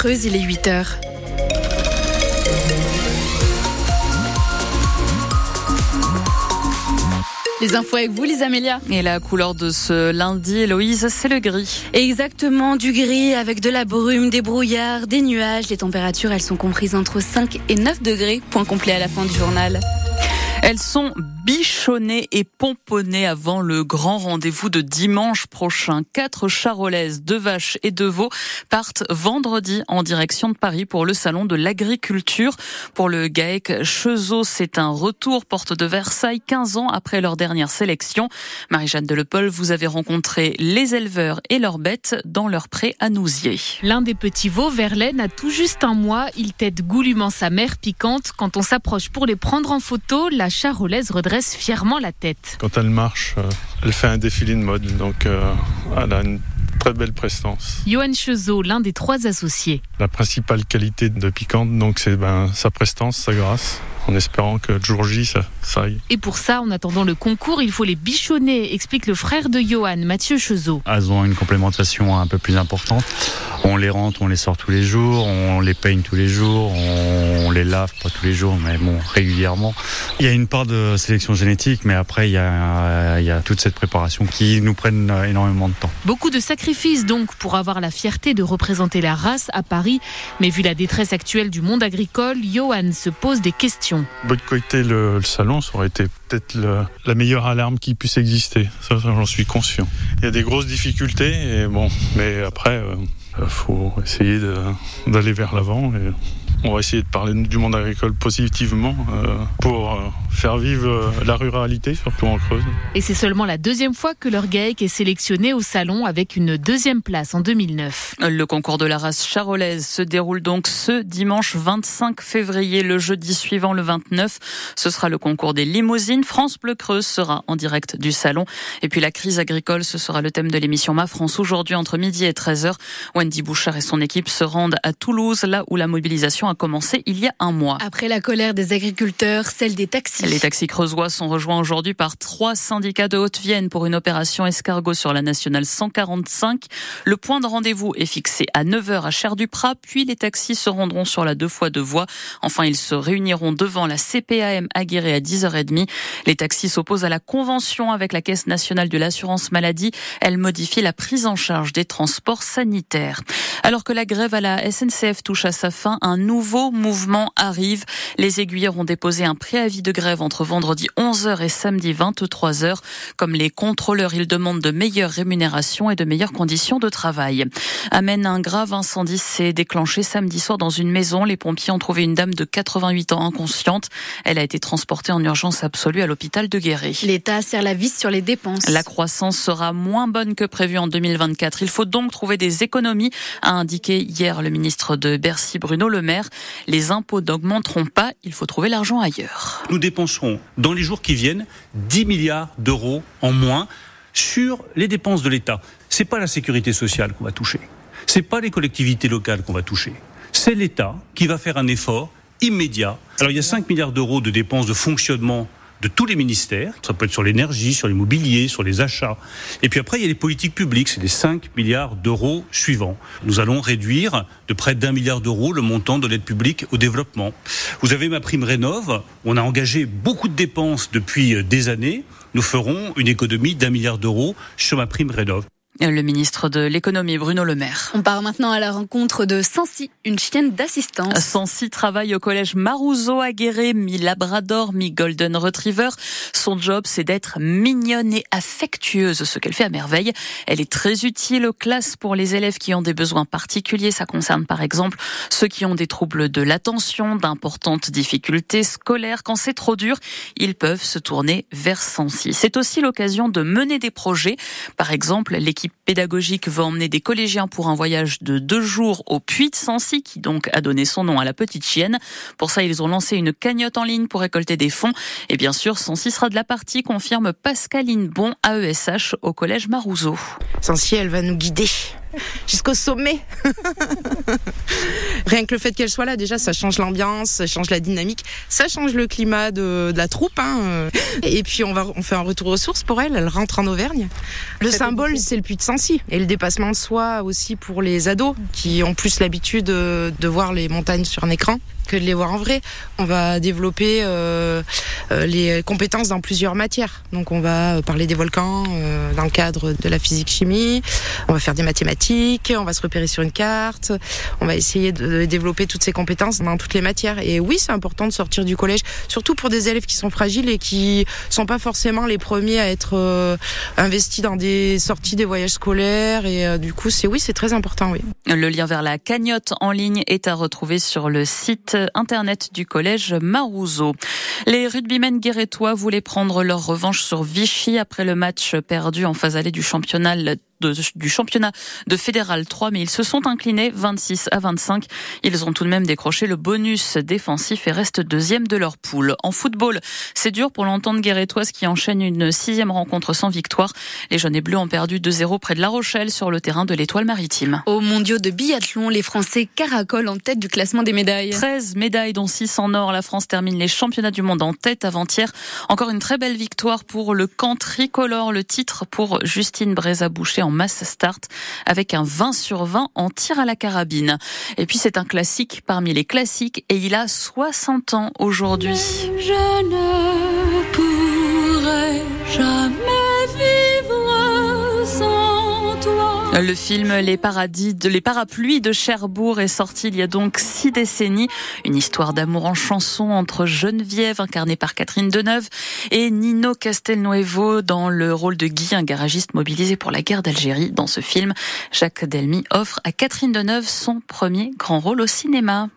Creuse, il est 8 heures. Les infos avec vous, les Amélia. Et la couleur de ce lundi, Héloïse, c'est le gris. Exactement, du gris avec de la brume, des brouillards, des nuages. Les températures, elles sont comprises entre 5 et 9 degrés. Point complet à la fin du journal. Elles sont bichonnées et pomponnées avant le grand rendez-vous de dimanche prochain. Quatre charolaises, deux vaches et deux veaux partent vendredi en direction de Paris pour le salon de l'agriculture. Pour le GAEC Chezot, c'est un retour porte de Versailles 15 ans après leur dernière sélection. Marie-Jeanne Delepol, vous avez rencontré les éleveurs et leurs bêtes dans leur pré à Nousier. L'un des petits veaux, Verlaine, a tout juste un mois. Il tête goulûment sa mère piquante. Quand on s'approche pour les prendre en photo, la charolaise redresse fièrement la tête. Quand elle marche, euh, elle fait un défilé de mode, donc euh, elle a une très belle prestance. Johan Chezot, l'un des trois associés. La principale qualité de Piquante, donc c'est ben, sa prestance, sa grâce en espérant que le jour J, ça, ça aille. Et pour ça, en attendant le concours, il faut les bichonner, explique le frère de Johan, Mathieu Chezot. Elles ont une complémentation un peu plus importante. On les rentre, on les sort tous les jours, on les peigne tous les jours, on les lave, pas tous les jours, mais bon, régulièrement. Il y a une part de sélection génétique, mais après, il y a, il y a toute cette préparation qui nous prenne énormément de temps. Beaucoup de sacrifices donc pour avoir la fierté de représenter la race à Paris. Mais vu la détresse actuelle du monde agricole, Johan se pose des questions. Boycotter le, salon, ça aurait été peut-être la meilleure alarme qui puisse exister. Ça, j'en suis conscient. Il y a des grosses difficultés, et bon, mais après, euh, il faut essayer d'aller vers l'avant. On va essayer de parler du monde agricole positivement euh, pour euh, faire vivre euh, la ruralité, surtout en Creuse. Et c'est seulement la deuxième fois que leur GAEC est sélectionné au salon avec une deuxième place en 2009. Le concours de la race charolaise se déroule donc ce dimanche 25 février. Le jeudi suivant, le 29, ce sera le concours des limousines. France Bleu Creuse sera en direct du salon. Et puis la crise agricole, ce sera le thème de l'émission Ma France aujourd'hui entre midi et 13h. Wendy Bouchard et son équipe se rendent à Toulouse, là où la mobilisation a commencé il y a un mois. Après la colère des agriculteurs, celle des taxis. Les taxis creusois sont rejoints aujourd'hui par trois syndicats de Haute-Vienne pour une opération escargot sur la nationale 145. Le point de rendez-vous est fixé à 9h à Cher-du-Prat, puis les taxis se rendront sur la deux fois deux voies. Enfin, ils se réuniront devant la CPAM aguerrée à 10h30. Les taxis s'opposent à la convention avec la Caisse nationale de l'assurance maladie. Elle modifie la prise en charge des transports sanitaires. Alors que la grève à la SNCF touche à sa fin, un nouveau mouvement arrive. Les aiguilleurs ont déposé un préavis de grève entre vendredi 11h et samedi 23h. Comme les contrôleurs, ils demandent de meilleures rémunérations et de meilleures conditions de travail. Amène un grave incendie s'est déclenché samedi soir dans une maison. Les pompiers ont trouvé une dame de 88 ans inconsciente. Elle a été transportée en urgence absolue à l'hôpital de Guéret. L'État serre la vis sur les dépenses. La croissance sera moins bonne que prévu en 2024. Il faut donc trouver des économies, a indiqué hier le ministre de Bercy Bruno Le Maire. Les impôts n'augmenteront pas, il faut trouver l'argent ailleurs. Nous dépenserons dans les jours qui viennent 10 milliards d'euros en moins sur les dépenses de l'État. C'est pas la sécurité sociale qu'on va toucher. C'est pas les collectivités locales qu'on va toucher. C'est l'État qui va faire un effort immédiat. Alors il y a 5 milliards d'euros de dépenses de fonctionnement de tous les ministères. Ça peut être sur l'énergie, sur l'immobilier, sur les achats. Et puis après, il y a les politiques publiques. C'est les 5 milliards d'euros suivants. Nous allons réduire de près d'un milliard d'euros le montant de l'aide publique au développement. Vous avez ma prime Rénov. On a engagé beaucoup de dépenses depuis des années. Nous ferons une économie d'un milliard d'euros sur ma prime Rénov. Le ministre de l'économie, Bruno Le Maire. On part maintenant à la rencontre de Sancy, une chienne d'assistance. Sancy travaille au collège Marouzo à Guéret, mi-labrador, mi-golden retriever. Son job, c'est d'être mignonne et affectueuse, ce qu'elle fait à merveille. Elle est très utile aux classes pour les élèves qui ont des besoins particuliers. Ça concerne par exemple ceux qui ont des troubles de l'attention, d'importantes difficultés scolaires. Quand c'est trop dur, ils peuvent se tourner vers Sancy. C'est aussi l'occasion de mener des projets. Par exemple, l'équipe pédagogique va emmener des collégiens pour un voyage de deux jours au Puy de Sancy, qui donc a donné son nom à la petite chienne. Pour ça, ils ont lancé une cagnotte en ligne pour récolter des fonds. Et bien sûr, Sancy sera de la partie, confirme Pascaline Bon, AESH, au collège Marouzeau. Sancy, elle va nous guider jusqu'au sommet. Rien que le fait qu'elle soit là, déjà, ça change l'ambiance, ça change la dynamique, ça change le climat de, de la troupe. Hein. Et puis on va on fait un retour aux sources pour elle. Elle rentre en Auvergne. Le symbole, c'est le puits de Sancy et le dépassement de soi aussi pour les ados qui ont plus l'habitude de voir les montagnes sur un écran que de les voir en vrai. On va développer euh, euh, les compétences dans plusieurs matières. Donc on va parler des volcans euh, dans le cadre de la physique-chimie, on va faire des mathématiques, on va se repérer sur une carte, on va essayer de développer toutes ces compétences dans toutes les matières. Et oui, c'est important de sortir du collège, surtout pour des élèves qui sont fragiles et qui sont pas forcément les premiers à être investis dans des sorties des voyages scolaires. Et du coup, c'est oui, c'est très important. Le lien vers la cagnotte en ligne est à retrouver sur le site internet du collège Marouzeau. Les rugbymen guérétois voulaient prendre leur revanche sur Vichy après le match perdu en phase allée du championnat du championnat de Fédéral 3, mais ils se sont inclinés 26 à 25. Ils ont tout de même décroché le bonus défensif et restent deuxième de leur poule. En football, c'est dur pour l'entente guérétoise qui enchaîne une sixième rencontre sans victoire. Les jaunes et bleus ont perdu 2-0 près de La Rochelle sur le terrain de l'Étoile maritime. Au mondiaux de biathlon, les Français caracolent en tête du classement des médailles. 13 médailles, dont 6 en or. La France termine les championnats du monde en tête avant-hier. Encore une très belle victoire pour le camp tricolore. Le titre pour Justine Brézaboucher en mass start avec un 20 sur 20 en tir à la carabine. Et puis c'est un classique parmi les classiques et il a 60 ans aujourd'hui. Je Le film Les paradis les parapluies de Cherbourg est sorti il y a donc six décennies. Une histoire d'amour en chanson entre Geneviève, incarnée par Catherine Deneuve, et Nino Castelnuovo dans le rôle de Guy, un garagiste mobilisé pour la guerre d'Algérie. Dans ce film, Jacques Delmy offre à Catherine Deneuve son premier grand rôle au cinéma.